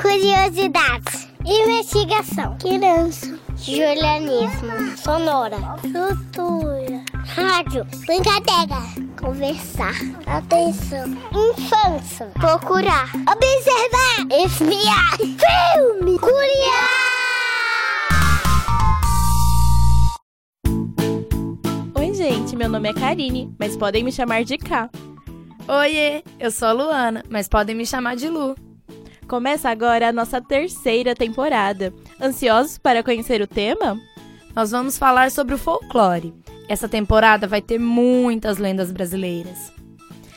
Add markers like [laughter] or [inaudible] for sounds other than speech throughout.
Curiosidades. Investigação. Criança. Julianismo. Sonora. Cultura. Rádio. Brincadeira. Conversar. Atenção. Infância. Procurar. Observar. Espiar. Filme. Curiar. Oi, gente, meu nome é Karine, mas podem me chamar de K. Oiê, eu sou a Luana, mas podem me chamar de Lu. Começa agora a nossa terceira temporada. Ansiosos para conhecer o tema? Nós vamos falar sobre o folclore. Essa temporada vai ter muitas lendas brasileiras.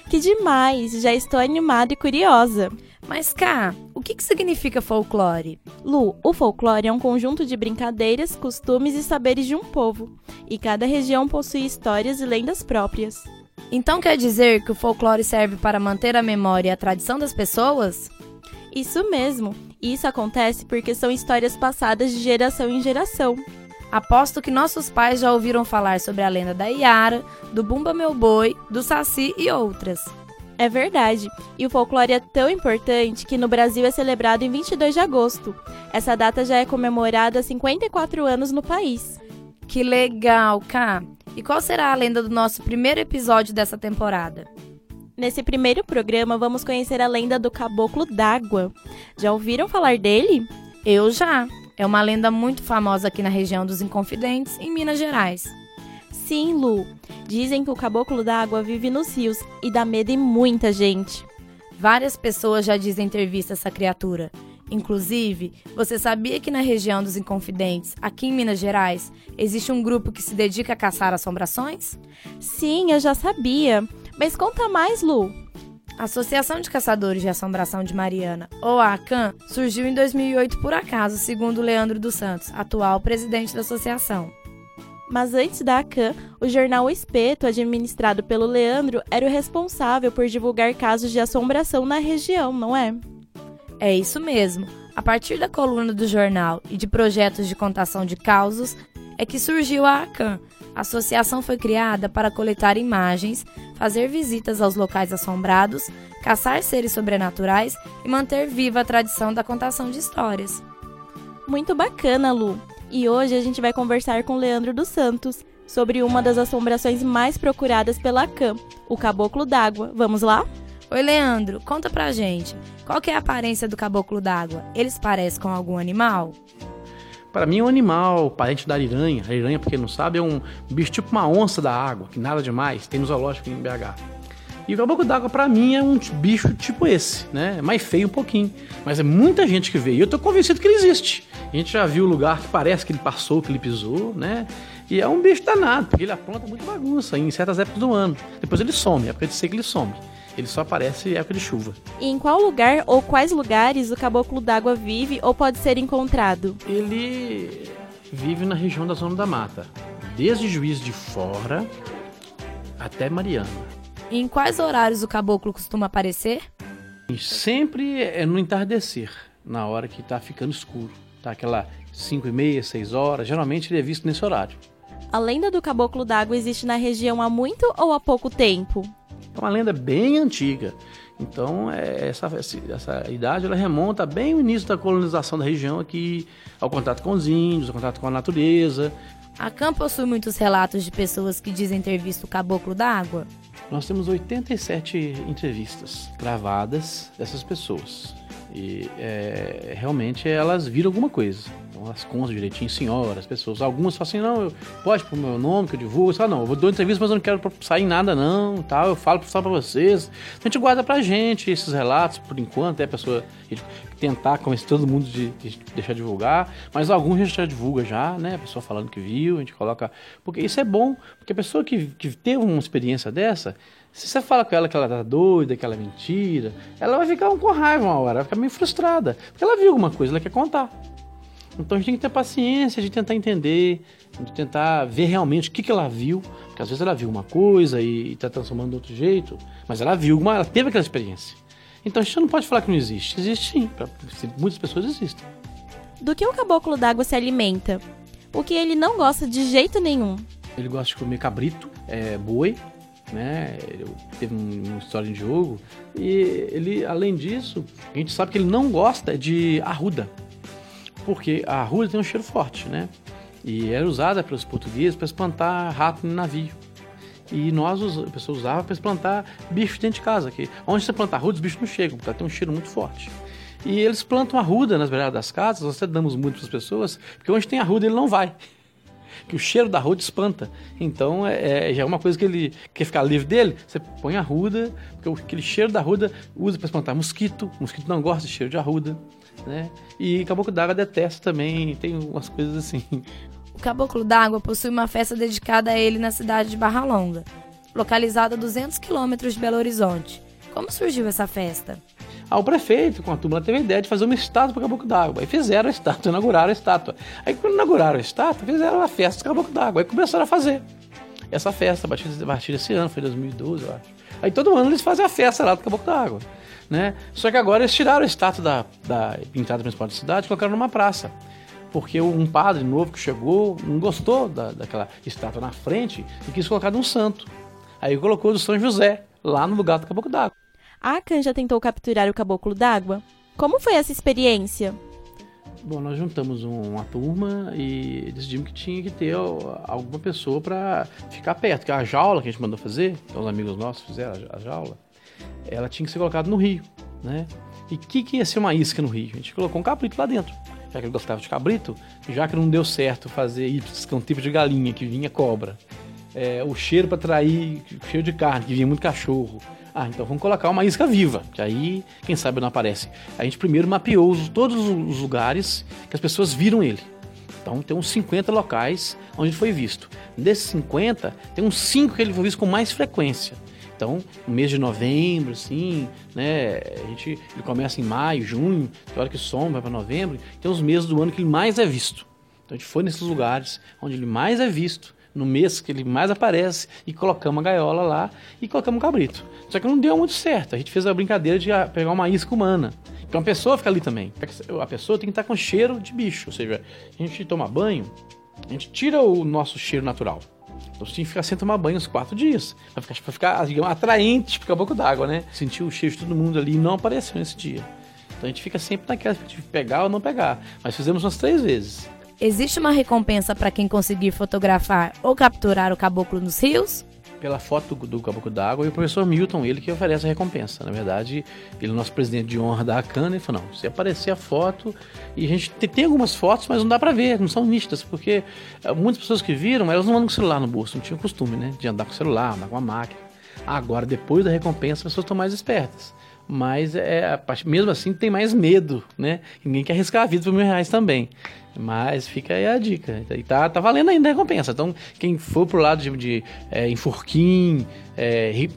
Que demais! Já estou animada e curiosa. Mas cá, o que, que significa folclore? Lu, o folclore é um conjunto de brincadeiras, costumes e saberes de um povo, e cada região possui histórias e lendas próprias. Então quer dizer que o folclore serve para manter a memória e a tradição das pessoas? Isso mesmo, e isso acontece porque são histórias passadas de geração em geração. Aposto que nossos pais já ouviram falar sobre a lenda da Iara, do Bumba Meu Boi, do Saci e outras. É verdade, e o folclore é tão importante que no Brasil é celebrado em 22 de agosto. Essa data já é comemorada há 54 anos no país. Que legal, Ká! E qual será a lenda do nosso primeiro episódio dessa temporada? Nesse primeiro programa, vamos conhecer a lenda do Caboclo d'Água. Já ouviram falar dele? Eu já. É uma lenda muito famosa aqui na região dos Inconfidentes, em Minas Gerais. Sim, Lu. Dizem que o Caboclo d'Água vive nos rios e dá medo em muita gente. Várias pessoas já dizem ter visto essa criatura. Inclusive, você sabia que na região dos Inconfidentes, aqui em Minas Gerais, existe um grupo que se dedica a caçar assombrações? Sim, eu já sabia. Mas conta mais, Lu. A Associação de Caçadores de Assombração de Mariana, ou a ACAM, surgiu em 2008 por acaso, segundo Leandro dos Santos, atual presidente da associação. Mas antes da ACAM, o jornal Espeto, administrado pelo Leandro, era o responsável por divulgar casos de assombração na região, não é? É isso mesmo. A partir da coluna do jornal e de projetos de contação de causos, é que surgiu a ACAM. A associação foi criada para coletar imagens, fazer visitas aos locais assombrados, caçar seres sobrenaturais e manter viva a tradição da contação de histórias. Muito bacana, Lu. E hoje a gente vai conversar com Leandro dos Santos sobre uma das assombrações mais procuradas pela ACAM, o Caboclo d'Água. Vamos lá? Oi, Leandro, conta pra gente. Qual é a aparência do caboclo d'água? Eles parecem com algum animal? Para mim é um animal, parente da ariranha. A ariranha, pra quem não sabe, é um bicho tipo uma onça da água, que nada demais, tem no zoológico em BH. E o caboclo d'água, para mim, é um bicho tipo esse, né? É mais feio um pouquinho. Mas é muita gente que vê. E eu tô convencido que ele existe. A gente já viu o lugar que parece que ele passou, que ele pisou, né? E é um bicho danado, porque ele apronta muito bagunça em certas épocas do ano. Depois ele some, é época de seca ele some. Ele só aparece em época de chuva. E em qual lugar ou quais lugares o caboclo d'água vive ou pode ser encontrado? Ele vive na região da Zona da Mata, desde Juiz de Fora até Mariana. E em quais horários o caboclo costuma aparecer? E sempre é no entardecer, na hora que está ficando escuro. Tá aquela 5 e meia, 6 horas, geralmente ele é visto nesse horário. A lenda do caboclo d'água existe na região há muito ou há pouco tempo? É uma lenda bem antiga. Então, é, essa, essa idade ela remonta bem ao início da colonização da região aqui, ao contato com os índios, ao contato com a natureza. A CAM possui muitos relatos de pessoas que dizem ter visto o caboclo d'água? Nós temos 87 entrevistas gravadas dessas pessoas. E é, realmente elas viram alguma coisa. Elas contam direitinho, senhoras, pessoas. Algumas falam assim, não, eu, pode pôr meu nome que eu divulgo. Só não, eu dar entrevista, mas eu não quero sair em nada não, tal. Eu falo só pra vocês. A gente guarda pra gente esses relatos, por enquanto, até a pessoa tentar convencer todo mundo de, de deixar divulgar. Mas alguns a gente já divulga já, né? A pessoa falando que viu, a gente coloca... Porque isso é bom, porque a pessoa que, que teve uma experiência dessa se você fala com ela que ela tá doida, que ela é mentira, ela vai ficar com raiva uma hora, vai ficar meio frustrada. Porque ela viu alguma coisa, ela quer contar. Então a gente tem que ter paciência de tentar entender, de tentar ver realmente o que, que ela viu. Porque às vezes ela viu uma coisa e está transformando de outro jeito, mas ela viu uma, ela teve aquela experiência. Então a gente não pode falar que não existe. Existe sim, pra, muitas pessoas existem. Do que o caboclo d'água se alimenta? O que ele não gosta de jeito nenhum? Ele gosta de comer cabrito, é, boi, né? Ele teve uma história de jogo e ele, além disso, a gente sabe que ele não gosta de arruda, porque a arruda tem um cheiro forte, né? E era usada pelos portugueses para espantar rato no navio. E nós, as pessoas usavam para plantar bicho dentro de casa. Que onde você planta arruda, os bichos não chegam, porque tem um cheiro muito forte. E eles plantam arruda nas beiradas das casas, nós até damos muito para as pessoas, porque onde tem arruda ele não vai. [laughs] Que o cheiro da arruda espanta. Então é, é, já é uma coisa que ele quer ficar livre dele. Você põe arruda, porque aquele cheiro da arruda usa para espantar mosquito. O mosquito não gosta de cheiro de arruda. Né? E caboclo d'água detesta também, tem umas coisas assim. O Caboclo d'Água possui uma festa dedicada a ele na cidade de Barra Longa, localizada a 200 quilômetros de Belo Horizonte. Como surgiu essa festa? Ah, o prefeito, com a turma, teve a ideia de fazer uma estátua para o Caboclo d'Água. Aí fizeram a estátua, inauguraram a estátua. Aí quando inauguraram a estátua, fizeram a festa do Caboclo d'Água. Aí começaram a fazer essa festa, a partir desse ano, foi 2012, eu acho. Aí todo ano eles fazem a festa lá do Caboclo d'Água. Né? Só que agora eles tiraram a estátua da, da entrada principal da cidade e colocaram numa praça porque um padre novo que chegou não gostou da, daquela estátua na frente e quis colocar de um santo. Aí colocou do São José, lá no lugar do Caboclo d'Água. A Akan já tentou capturar o Caboclo d'Água? Como foi essa experiência? Bom, nós juntamos uma turma e decidimos que tinha que ter alguma pessoa para ficar perto, que a jaula que a gente mandou fazer, que os amigos nossos fizeram a jaula, ela tinha que ser colocada no rio, né? E o que, que ia ser uma isca no rio? A gente colocou um cabrito lá dentro já que ele gostava de cabrito, já que não deu certo fazer ipsis, que é um tipo de galinha que vinha cobra, é, o cheiro para atrair cheiro de carne, que vinha muito cachorro. Ah, então vamos colocar uma isca viva, que aí, quem sabe, não aparece. A gente primeiro mapeou todos os lugares que as pessoas viram ele. Então tem uns 50 locais onde ele foi visto. Desses 50, tem uns 5 que ele foi visto com mais frequência. Então, no mês de novembro, assim, né? A gente ele começa em maio, junho, tem hora que soma, vai para novembro, tem os meses do ano que ele mais é visto. Então a gente foi nesses lugares onde ele mais é visto, no mês que ele mais aparece, e colocamos a gaiola lá e colocamos um cabrito. Só que não deu muito certo. A gente fez a brincadeira de pegar uma isca humana. Então a pessoa fica ali também. A pessoa tem que estar com cheiro de bicho. Ou seja, a gente toma banho, a gente tira o nosso cheiro natural. Então você tinha que ficar sem tomar banho uns quatro dias. Pra ficar, pra ficar digamos, atraente pro caboclo d'água, né? Sentiu o cheiro de todo mundo ali e não apareceu nesse dia. Então a gente fica sempre naquela de pegar ou não pegar. Mas fizemos umas três vezes. Existe uma recompensa para quem conseguir fotografar ou capturar o caboclo nos rios? pela foto do, Caboclo d'Água e o professor Milton, ele que oferece a recompensa. Na verdade, ele é o nosso presidente de honra da ACAN, ele falou, não, se aparecer a foto, e a gente tem, tem algumas fotos, mas não dá para ver, não são nítidas, porque eh, muitas pessoas que viram, elas não andam com o celular no bolso, não tinham costume, né, de andar com o celular, andar com a máquina. Agora, depois da recompensa, as pessoas estão mais espertas. Mas é, mesmo assim tem mais medo, né? Ninguém quer arriscar a vida por mil reais também. Mas fica aí a dica. E tá, tá valendo ainda a recompensa. Então, quem for pro lado de, de é, é,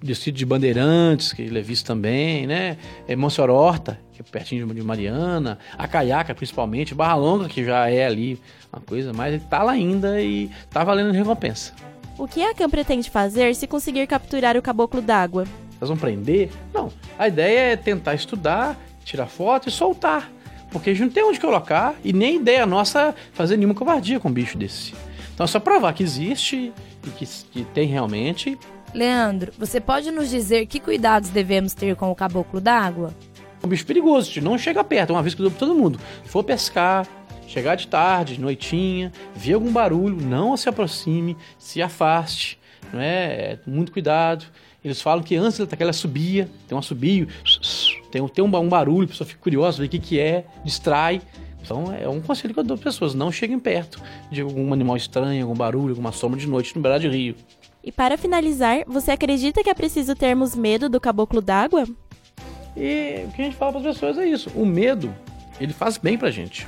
distrito de Bandeirantes, que ele é visto também, né? É Monsenhor Horta, que é pertinho de Mariana, a Caiaca principalmente, Barra Longa, que já é ali uma coisa, mas ele tá lá ainda e tá valendo a recompensa. O que a CAM pretende fazer se conseguir capturar o caboclo d'água? Elas vão prender? Não. A ideia é tentar estudar, tirar foto e soltar. Porque a gente não tem onde colocar e nem ideia nossa fazer nenhuma covardia com um bicho desse. Então é só provar que existe e que, que tem realmente. Leandro, você pode nos dizer que cuidados devemos ter com o caboclo d'água? É um bicho perigoso, não chega perto, é uma vez que eu dou pra todo mundo. Se for pescar, chegar de tarde, de noitinha, ver algum barulho, não se aproxime, se afaste, não é? é muito cuidado. Eles falam que antes daquela subia, tem um assobio, tem, tem um, um barulho, a pessoa fica curiosa, vê o que, que é, distrai. Então é um conselho que eu dou para pessoas, não cheguem perto de algum animal estranho, algum barulho, alguma sombra de noite no beirado de rio. E para finalizar, você acredita que é preciso termos medo do caboclo d'água? E o que a gente fala para as pessoas é isso: o medo, ele faz bem pra gente.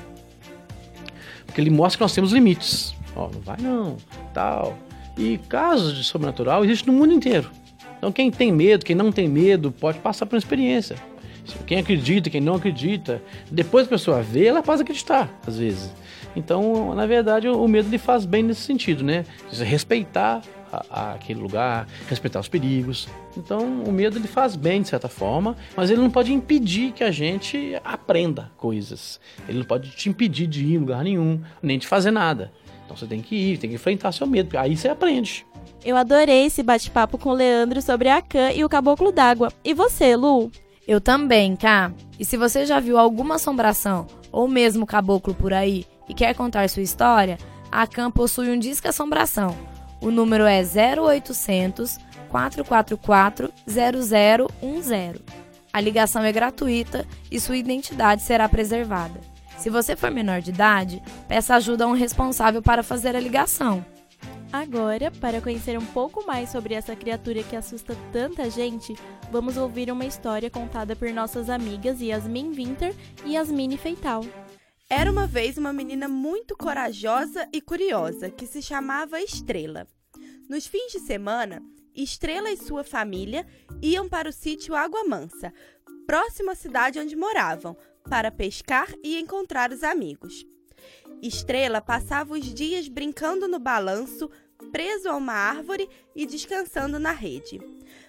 Porque ele mostra que nós temos limites. Ó, não vai não, tal. E casos de sobrenatural existem no mundo inteiro. Então quem tem medo, quem não tem medo, pode passar por uma experiência. Quem acredita, quem não acredita, depois a pessoa vê, ela pode acreditar, às vezes. Então, na verdade, o medo lhe faz bem nesse sentido, né? Respeitar a, a aquele lugar, respeitar os perigos. Então, o medo ele faz bem de certa forma, mas ele não pode impedir que a gente aprenda coisas. Ele não pode te impedir de ir em lugar nenhum, nem de fazer nada. Então, você tem que ir, tem que enfrentar seu medo, aí você aprende. Eu adorei esse bate-papo com o Leandro sobre a Cã e o Caboclo d'Água. E você, Lu? Eu também, Cá. E se você já viu alguma assombração ou mesmo caboclo por aí e quer contar sua história, a CAM possui um disco assombração. O número é 0800 444 0010. A ligação é gratuita e sua identidade será preservada. Se você for menor de idade, peça ajuda a um responsável para fazer a ligação. Agora, para conhecer um pouco mais sobre essa criatura que assusta tanta gente, vamos ouvir uma história contada por nossas amigas Yasmin Winter e Yasmine Feital. Era uma vez uma menina muito corajosa e curiosa que se chamava Estrela. Nos fins de semana, Estrela e sua família iam para o sítio Água Mansa, próximo à cidade onde moravam, para pescar e encontrar os amigos. Estrela passava os dias brincando no balanço, preso a uma árvore e descansando na rede.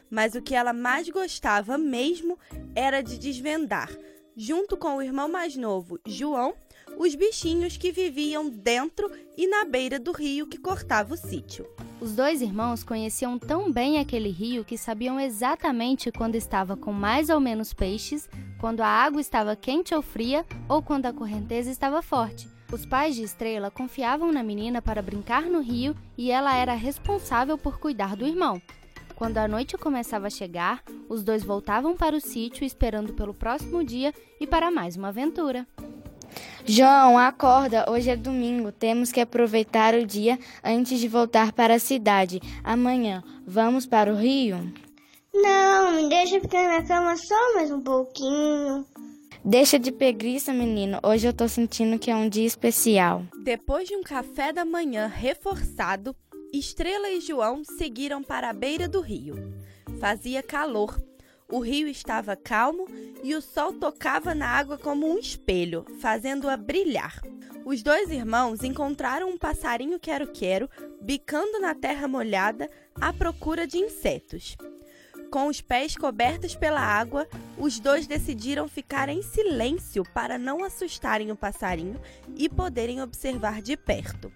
Mas o que ela mais gostava mesmo era de desvendar, junto com o irmão mais novo, João, os bichinhos que viviam dentro e na beira do rio que cortava o sítio. Os dois irmãos conheciam tão bem aquele rio que sabiam exatamente quando estava com mais ou menos peixes, quando a água estava quente ou fria ou quando a correnteza estava forte. Os pais de Estrela confiavam na menina para brincar no rio e ela era responsável por cuidar do irmão. Quando a noite começava a chegar, os dois voltavam para o sítio esperando pelo próximo dia e para mais uma aventura. João, acorda, hoje é domingo, temos que aproveitar o dia antes de voltar para a cidade. Amanhã, vamos para o rio? Não, me deixa ficar na cama só mais um pouquinho. Deixa de preguiça, menino. Hoje eu tô sentindo que é um dia especial. Depois de um café da manhã reforçado, Estrela e João seguiram para a beira do rio. Fazia calor. O rio estava calmo e o sol tocava na água como um espelho, fazendo-a brilhar. Os dois irmãos encontraram um passarinho quero-quero bicando na terra molhada à procura de insetos. Com os pés cobertos pela água, os dois decidiram ficar em silêncio para não assustarem o passarinho e poderem observar de perto.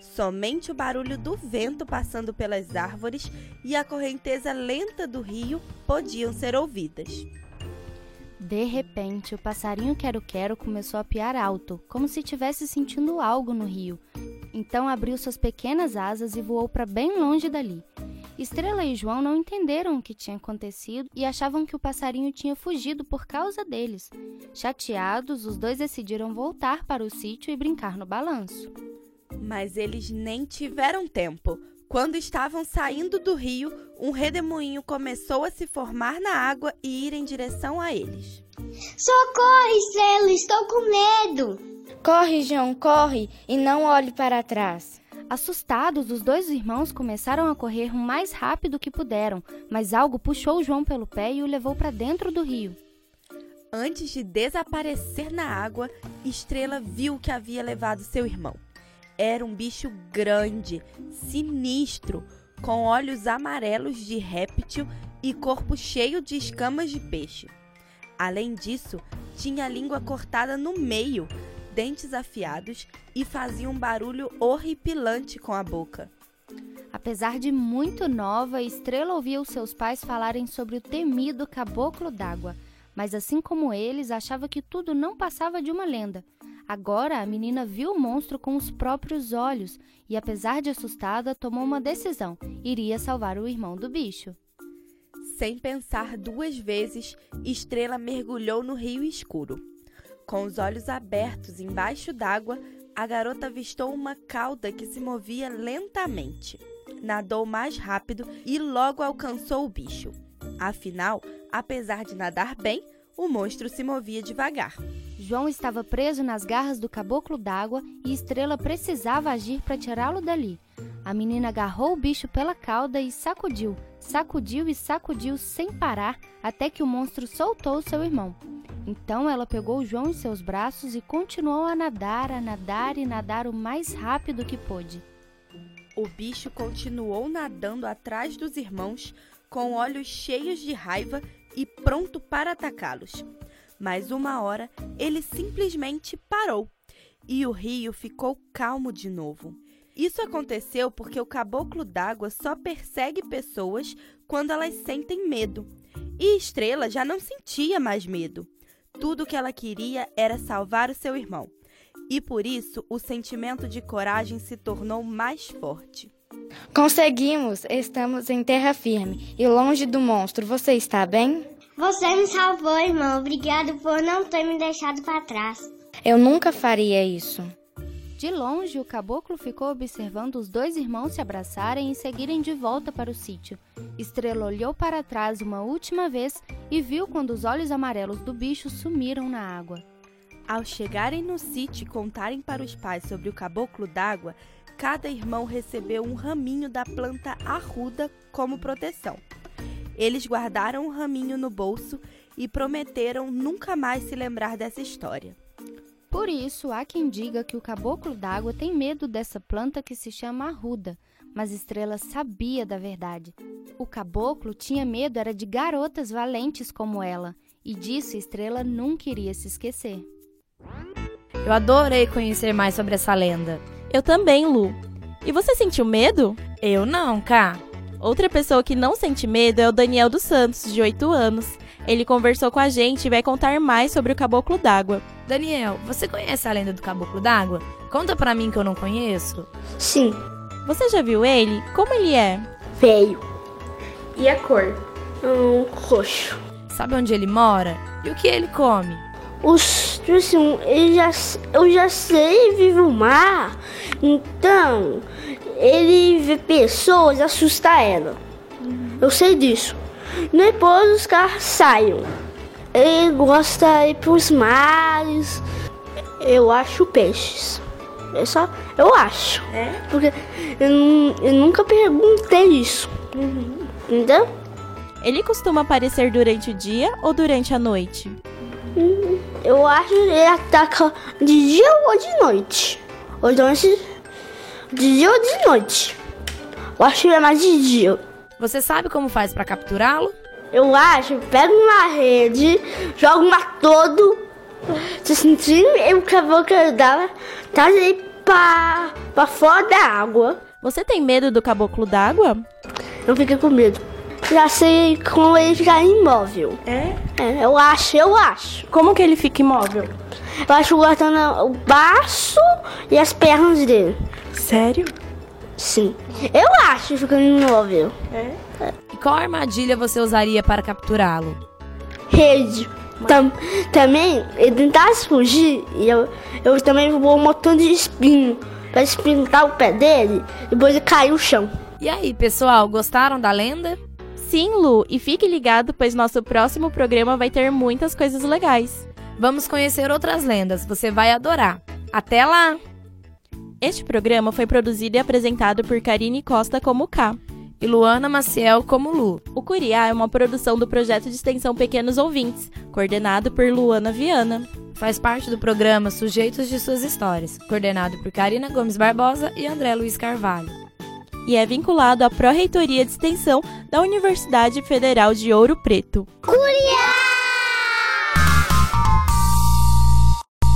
Somente o barulho do vento passando pelas árvores e a correnteza lenta do rio podiam ser ouvidas. De repente, o passarinho quero-quero começou a piar alto, como se estivesse sentindo algo no rio. Então abriu suas pequenas asas e voou para bem longe dali. Estrela e João não entenderam o que tinha acontecido e achavam que o passarinho tinha fugido por causa deles. Chateados, os dois decidiram voltar para o sítio e brincar no balanço. Mas eles nem tiveram tempo. Quando estavam saindo do rio, um redemoinho começou a se formar na água e ir em direção a eles. Socorro, Estrela, estou com medo. Corre, João, corre e não olhe para trás. Assustados, os dois irmãos começaram a correr o mais rápido que puderam, mas algo puxou João pelo pé e o levou para dentro do rio. Antes de desaparecer na água, Estrela viu que havia levado seu irmão. Era um bicho grande, sinistro, com olhos amarelos de réptil e corpo cheio de escamas de peixe. Além disso, tinha a língua cortada no meio, dentes afiados e fazia um barulho horripilante com a boca. Apesar de muito nova, Estrela ouvia os seus pais falarem sobre o temido caboclo d'água, mas assim como eles, achava que tudo não passava de uma lenda. Agora a menina viu o monstro com os próprios olhos e, apesar de assustada, tomou uma decisão: iria salvar o irmão do bicho. Sem pensar duas vezes, Estrela mergulhou no rio escuro. Com os olhos abertos embaixo d'água, a garota avistou uma cauda que se movia lentamente. Nadou mais rápido e logo alcançou o bicho. Afinal, apesar de nadar bem, o monstro se movia devagar. João estava preso nas garras do caboclo d'água e Estrela precisava agir para tirá-lo dali. A menina agarrou o bicho pela cauda e sacudiu, sacudiu e sacudiu sem parar até que o monstro soltou seu irmão. Então ela pegou João em seus braços e continuou a nadar, a nadar e nadar o mais rápido que pôde. O bicho continuou nadando atrás dos irmãos, com olhos cheios de raiva e pronto para atacá-los. Mas uma hora ele simplesmente parou e o rio ficou calmo de novo. Isso aconteceu porque o caboclo d'água só persegue pessoas quando elas sentem medo. E Estrela já não sentia mais medo. Tudo o que ela queria era salvar o seu irmão. E por isso o sentimento de coragem se tornou mais forte. Conseguimos! Estamos em terra firme e longe do monstro. Você está bem? Você me salvou, irmão. Obrigado por não ter me deixado para trás. Eu nunca faria isso. De longe, o caboclo ficou observando os dois irmãos se abraçarem e seguirem de volta para o sítio. Estrela olhou para trás uma última vez e viu quando os olhos amarelos do bicho sumiram na água. Ao chegarem no sítio e contarem para os pais sobre o caboclo d'água, cada irmão recebeu um raminho da planta arruda como proteção. Eles guardaram o raminho no bolso e prometeram nunca mais se lembrar dessa história. Por isso, há quem diga que o caboclo d'água tem medo dessa planta que se chama arruda, mas Estrela sabia da verdade. O caboclo tinha medo era de garotas valentes como ela, e disso Estrela nunca iria se esquecer. Eu adorei conhecer mais sobre essa lenda. Eu também, Lu. E você sentiu medo? Eu não, Cá. Outra pessoa que não sente medo é o Daniel dos Santos, de 8 anos. Ele conversou com a gente e vai contar mais sobre o caboclo d'água. Daniel, você conhece a lenda do caboclo d'água? Conta pra mim que eu não conheço. Sim. Você já viu ele? Como ele é? Feio. E a cor? Um roxo. Sabe onde ele mora? E o que ele come? Os, assim, eu já, eu já sei, vive no mar. Então, ele vê pessoas, assusta ela. Eu sei disso. Depois os caras saem. Ele gosta de ir pros mares. Eu acho peixes. É só. Eu acho. É? Porque eu, eu nunca perguntei isso. Entendeu? Ele costuma aparecer durante o dia ou durante a noite? Eu acho que ele ataca de dia ou de noite. Ou durante. De dia ou de noite. Eu acho que é mais de dia. Você sabe como faz pra capturá-lo? Eu acho, pega uma rede, joga uma todo, se sentir o caboclo dela, tá aí pra, pra fora da água. Você tem medo do caboclo d'água? Eu fiquei com medo. Já sei como ele ficar imóvel. É? É, eu acho, eu acho. Como que ele fica imóvel? Eu acho guardando o baço e as pernas dele. Sério? Sim. Eu acho ficando imóvel. É? E qual armadilha você usaria para capturá-lo? Rede. Tam, também, ele tentasse fugir e eu, eu também vou um montão de espinho pra espintar o pé dele e depois ele cair no chão. E aí, pessoal, gostaram da lenda? Sim, Lu, e fique ligado, pois nosso próximo programa vai ter muitas coisas legais. Vamos conhecer outras lendas, você vai adorar. Até lá! Este programa foi produzido e apresentado por Karine Costa como K. E Luana Maciel como Lu. O Curiá é uma produção do projeto de extensão Pequenos Ouvintes, coordenado por Luana Viana. Faz parte do programa Sujeitos de Suas Histórias, coordenado por Karina Gomes Barbosa e André Luiz Carvalho. E é vinculado à Pró-Reitoria de Extensão da Universidade Federal de Ouro Preto. Curiá!